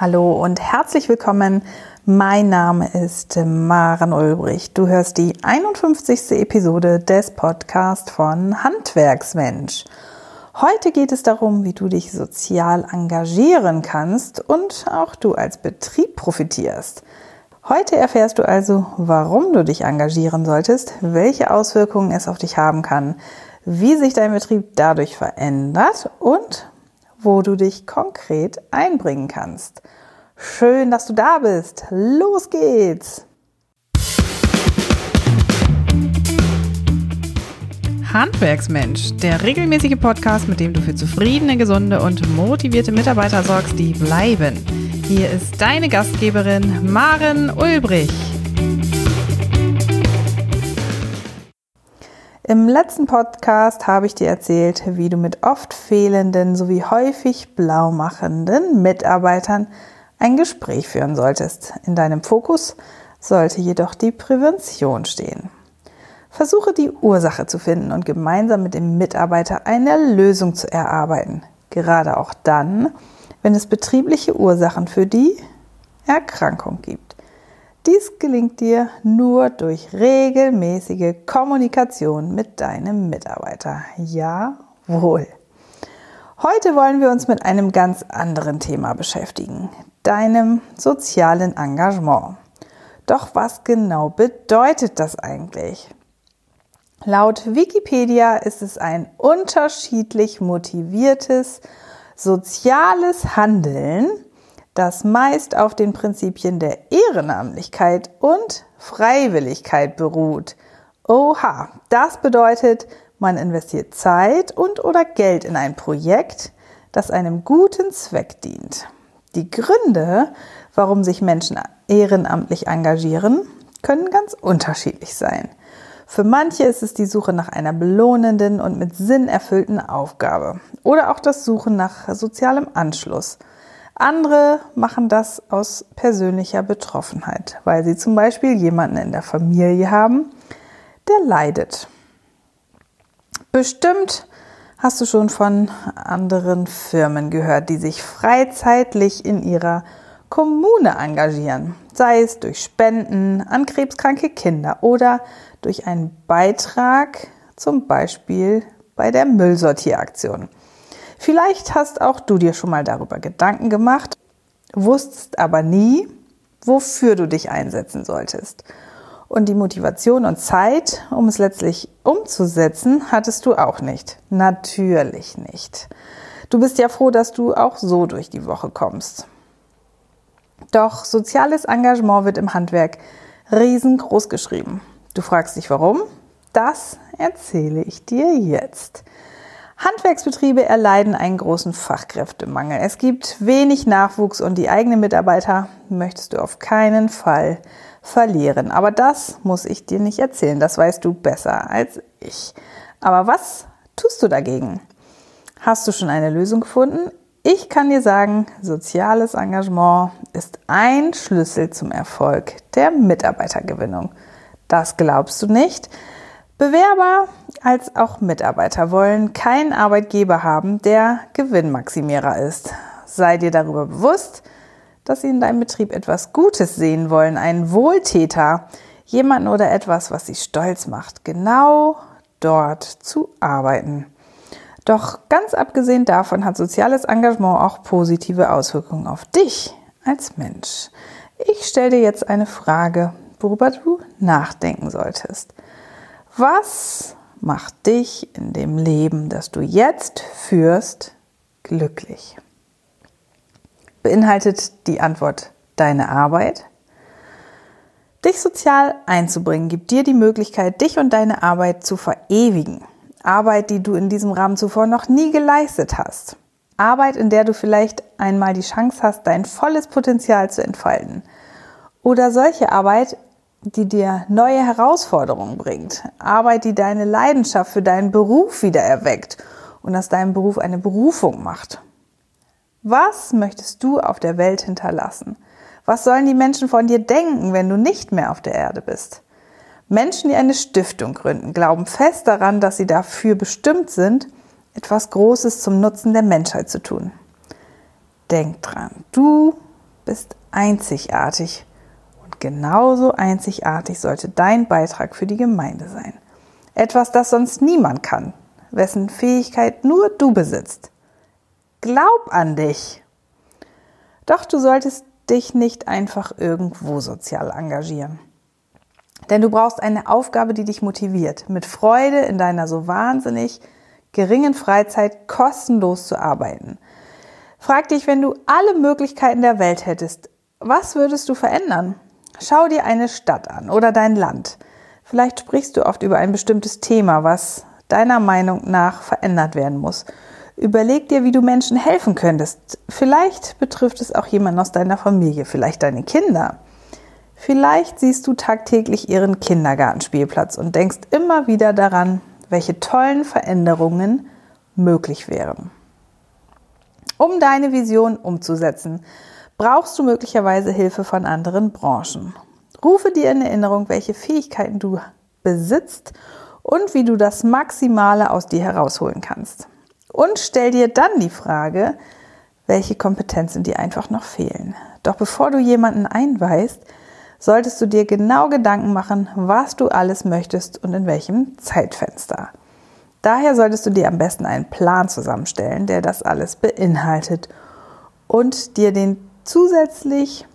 Hallo und herzlich willkommen. Mein Name ist Maren Ulbrich. Du hörst die 51. Episode des Podcasts von Handwerksmensch. Heute geht es darum, wie du dich sozial engagieren kannst und auch du als Betrieb profitierst. Heute erfährst du also, warum du dich engagieren solltest, welche Auswirkungen es auf dich haben kann, wie sich dein Betrieb dadurch verändert und wo du dich konkret einbringen kannst. Schön, dass du da bist. Los geht's! Handwerksmensch, der regelmäßige Podcast, mit dem du für zufriedene, gesunde und motivierte Mitarbeiter sorgst, die bleiben. Hier ist deine Gastgeberin Maren Ulbrich. Im letzten Podcast habe ich dir erzählt, wie du mit oft fehlenden sowie häufig blau machenden Mitarbeitern ein Gespräch führen solltest. In deinem Fokus sollte jedoch die Prävention stehen. Versuche die Ursache zu finden und gemeinsam mit dem Mitarbeiter eine Lösung zu erarbeiten. Gerade auch dann, wenn es betriebliche Ursachen für die Erkrankung gibt. Dies gelingt dir nur durch regelmäßige Kommunikation mit deinem Mitarbeiter. Jawohl. Heute wollen wir uns mit einem ganz anderen Thema beschäftigen, deinem sozialen Engagement. Doch was genau bedeutet das eigentlich? Laut Wikipedia ist es ein unterschiedlich motiviertes soziales Handeln, das meist auf den Prinzipien der Ehrenamtlichkeit und Freiwilligkeit beruht. Oha, das bedeutet, man investiert Zeit und oder Geld in ein Projekt, das einem guten Zweck dient. Die Gründe, warum sich Menschen ehrenamtlich engagieren, können ganz unterschiedlich sein. Für manche ist es die Suche nach einer belohnenden und mit Sinn erfüllten Aufgabe oder auch das Suchen nach sozialem Anschluss – andere machen das aus persönlicher Betroffenheit, weil sie zum Beispiel jemanden in der Familie haben, der leidet. Bestimmt hast du schon von anderen Firmen gehört, die sich freizeitlich in ihrer Kommune engagieren, sei es durch Spenden an krebskranke Kinder oder durch einen Beitrag, zum Beispiel bei der Müllsortieraktion. Vielleicht hast auch du dir schon mal darüber Gedanken gemacht, wusstest aber nie, wofür du dich einsetzen solltest. Und die Motivation und Zeit, um es letztlich umzusetzen, hattest du auch nicht. Natürlich nicht. Du bist ja froh, dass du auch so durch die Woche kommst. Doch soziales Engagement wird im Handwerk riesengroß geschrieben. Du fragst dich warum? Das erzähle ich dir jetzt. Handwerksbetriebe erleiden einen großen Fachkräftemangel. Es gibt wenig Nachwuchs und die eigenen Mitarbeiter möchtest du auf keinen Fall verlieren. Aber das muss ich dir nicht erzählen. Das weißt du besser als ich. Aber was tust du dagegen? Hast du schon eine Lösung gefunden? Ich kann dir sagen, soziales Engagement ist ein Schlüssel zum Erfolg der Mitarbeitergewinnung. Das glaubst du nicht? Bewerber als auch Mitarbeiter wollen keinen Arbeitgeber haben, der Gewinnmaximierer ist. Sei dir darüber bewusst, dass sie in deinem Betrieb etwas Gutes sehen wollen, einen Wohltäter, jemanden oder etwas, was sie stolz macht, genau dort zu arbeiten. Doch ganz abgesehen davon hat soziales Engagement auch positive Auswirkungen auf dich als Mensch. Ich stelle dir jetzt eine Frage, worüber du nachdenken solltest. Was macht dich in dem Leben, das du jetzt führst, glücklich? Beinhaltet die Antwort deine Arbeit? Dich sozial einzubringen gibt dir die Möglichkeit, dich und deine Arbeit zu verewigen. Arbeit, die du in diesem Rahmen zuvor noch nie geleistet hast. Arbeit, in der du vielleicht einmal die Chance hast, dein volles Potenzial zu entfalten. Oder solche Arbeit, die dir neue Herausforderungen bringt. Arbeit, die deine Leidenschaft für deinen Beruf wieder erweckt und aus deinem Beruf eine Berufung macht. Was möchtest du auf der Welt hinterlassen? Was sollen die Menschen von dir denken, wenn du nicht mehr auf der Erde bist? Menschen, die eine Stiftung gründen, glauben fest daran, dass sie dafür bestimmt sind, etwas Großes zum Nutzen der Menschheit zu tun. Denk dran, du bist einzigartig und genauso einzigartig sollte dein Beitrag für die Gemeinde sein. Etwas, das sonst niemand kann, wessen Fähigkeit nur du besitzt. Glaub an dich. Doch du solltest dich nicht einfach irgendwo sozial engagieren. Denn du brauchst eine Aufgabe, die dich motiviert, mit Freude in deiner so wahnsinnig geringen Freizeit kostenlos zu arbeiten. Frag dich, wenn du alle Möglichkeiten der Welt hättest, was würdest du verändern? Schau dir eine Stadt an oder dein Land. Vielleicht sprichst du oft über ein bestimmtes Thema, was deiner Meinung nach verändert werden muss. Überleg dir, wie du Menschen helfen könntest. Vielleicht betrifft es auch jemanden aus deiner Familie, vielleicht deine Kinder. Vielleicht siehst du tagtäglich ihren Kindergartenspielplatz und denkst immer wieder daran, welche tollen Veränderungen möglich wären. Um deine Vision umzusetzen, brauchst du möglicherweise Hilfe von anderen Branchen. Rufe dir in Erinnerung, welche Fähigkeiten du besitzt und wie du das Maximale aus dir herausholen kannst. Und stell dir dann die Frage, welche Kompetenzen dir einfach noch fehlen. Doch bevor du jemanden einweist, solltest du dir genau Gedanken machen, was du alles möchtest und in welchem Zeitfenster. Daher solltest du dir am besten einen Plan zusammenstellen, der das alles beinhaltet und dir den zusätzlich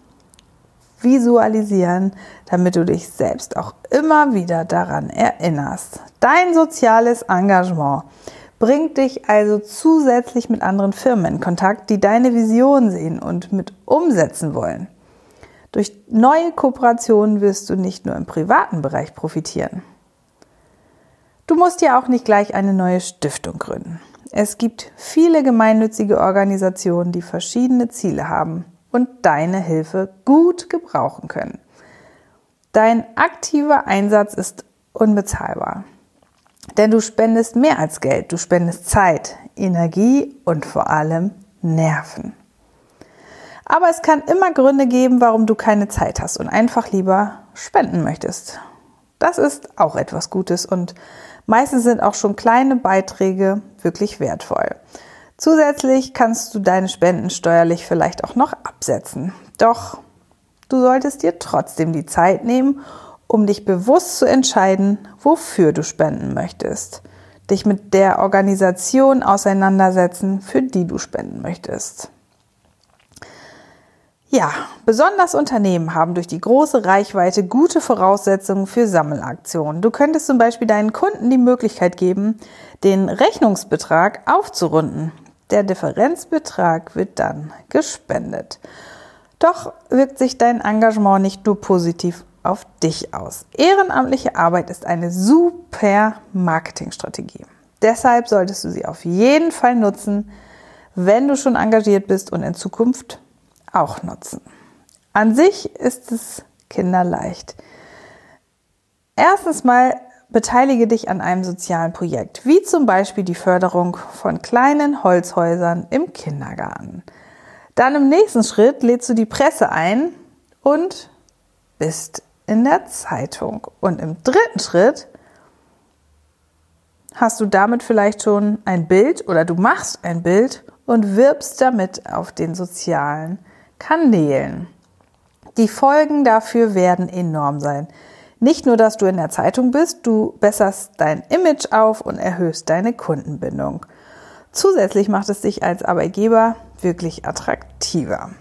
visualisieren, damit du dich selbst auch immer wieder daran erinnerst. Dein soziales Engagement bringt dich also zusätzlich mit anderen Firmen in Kontakt, die deine Vision sehen und mit umsetzen wollen. Durch neue Kooperationen wirst du nicht nur im privaten Bereich profitieren. Du musst ja auch nicht gleich eine neue Stiftung gründen. Es gibt viele gemeinnützige Organisationen, die verschiedene Ziele haben und deine Hilfe gut gebrauchen können. Dein aktiver Einsatz ist unbezahlbar. Denn du spendest mehr als Geld, du spendest Zeit, Energie und vor allem Nerven. Aber es kann immer Gründe geben, warum du keine Zeit hast und einfach lieber spenden möchtest. Das ist auch etwas Gutes und meistens sind auch schon kleine Beiträge wirklich wertvoll. Zusätzlich kannst du deine Spenden steuerlich vielleicht auch noch absetzen. Doch du solltest dir trotzdem die Zeit nehmen, um dich bewusst zu entscheiden, wofür du spenden möchtest. Dich mit der Organisation auseinandersetzen, für die du spenden möchtest. Ja, besonders Unternehmen haben durch die große Reichweite gute Voraussetzungen für Sammelaktionen. Du könntest zum Beispiel deinen Kunden die Möglichkeit geben, den Rechnungsbetrag aufzurunden. Der Differenzbetrag wird dann gespendet. Doch wirkt sich dein Engagement nicht nur positiv auf dich aus. Ehrenamtliche Arbeit ist eine super Marketingstrategie. Deshalb solltest du sie auf jeden Fall nutzen, wenn du schon engagiert bist und in Zukunft auch nutzen. An sich ist es kinderleicht. Erstens mal Beteilige dich an einem sozialen Projekt, wie zum Beispiel die Förderung von kleinen Holzhäusern im Kindergarten. Dann im nächsten Schritt lädst du die Presse ein und bist in der Zeitung. Und im dritten Schritt hast du damit vielleicht schon ein Bild oder du machst ein Bild und wirbst damit auf den sozialen Kanälen. Die Folgen dafür werden enorm sein. Nicht nur, dass du in der Zeitung bist, du besserst dein Image auf und erhöhst deine Kundenbindung. Zusätzlich macht es dich als Arbeitgeber wirklich attraktiver.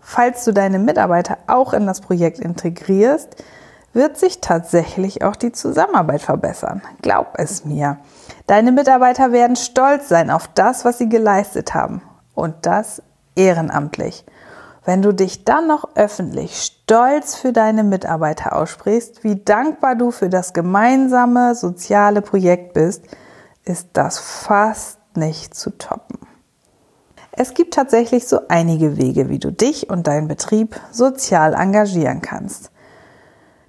Falls du deine Mitarbeiter auch in das Projekt integrierst, wird sich tatsächlich auch die Zusammenarbeit verbessern. Glaub es mir. Deine Mitarbeiter werden stolz sein auf das, was sie geleistet haben. Und das ehrenamtlich. Wenn du dich dann noch öffentlich stolz für deine Mitarbeiter aussprichst, wie dankbar du für das gemeinsame soziale Projekt bist, ist das fast nicht zu toppen. Es gibt tatsächlich so einige Wege, wie du dich und deinen Betrieb sozial engagieren kannst.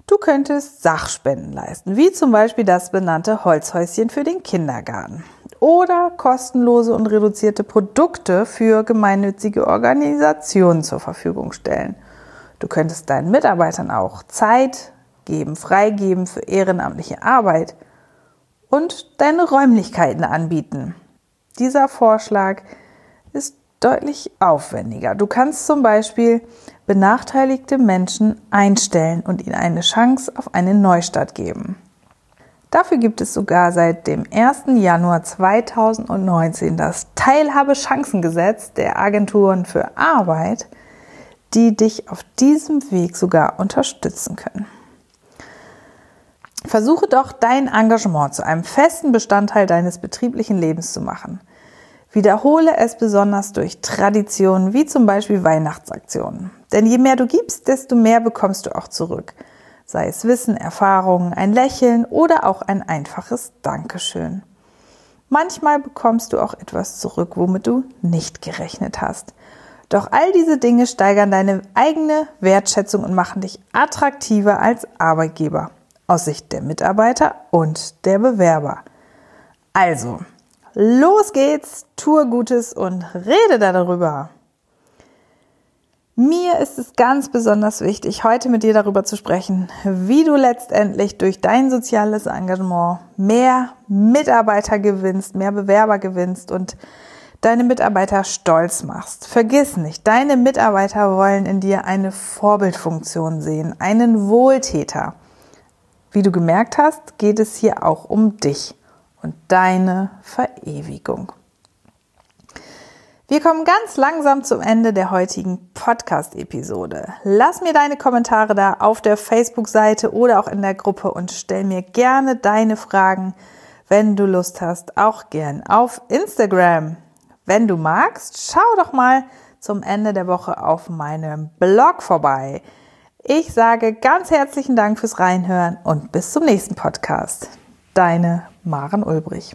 Du könntest Sachspenden leisten, wie zum Beispiel das benannte Holzhäuschen für den Kindergarten oder kostenlose und reduzierte Produkte für gemeinnützige Organisationen zur Verfügung stellen. Du könntest deinen Mitarbeitern auch Zeit geben, freigeben für ehrenamtliche Arbeit und deine Räumlichkeiten anbieten. Dieser Vorschlag ist deutlich aufwendiger. Du kannst zum Beispiel benachteiligte Menschen einstellen und ihnen eine Chance auf eine Neustart geben. Dafür gibt es sogar seit dem 1. Januar 2019 das Teilhabechancengesetz der Agenturen für Arbeit, die dich auf diesem Weg sogar unterstützen können. Versuche doch dein Engagement zu einem festen Bestandteil deines betrieblichen Lebens zu machen. Wiederhole es besonders durch Traditionen wie zum Beispiel Weihnachtsaktionen. Denn je mehr du gibst, desto mehr bekommst du auch zurück. Sei es Wissen, Erfahrungen, ein Lächeln oder auch ein einfaches Dankeschön. Manchmal bekommst du auch etwas zurück, womit du nicht gerechnet hast. Doch all diese Dinge steigern deine eigene Wertschätzung und machen dich attraktiver als Arbeitgeber aus Sicht der Mitarbeiter und der Bewerber. Also, los geht's, tue Gutes und rede darüber. Mir ist es ganz besonders wichtig, heute mit dir darüber zu sprechen, wie du letztendlich durch dein soziales Engagement mehr Mitarbeiter gewinnst, mehr Bewerber gewinnst und deine Mitarbeiter stolz machst. Vergiss nicht, deine Mitarbeiter wollen in dir eine Vorbildfunktion sehen, einen Wohltäter. Wie du gemerkt hast, geht es hier auch um dich und deine Verewigung. Wir kommen ganz langsam zum Ende der heutigen Podcast-Episode. Lass mir deine Kommentare da auf der Facebook-Seite oder auch in der Gruppe und stell mir gerne deine Fragen, wenn du Lust hast, auch gern auf Instagram. Wenn du magst, schau doch mal zum Ende der Woche auf meinem Blog vorbei. Ich sage ganz herzlichen Dank fürs Reinhören und bis zum nächsten Podcast. Deine Maren Ulbrich.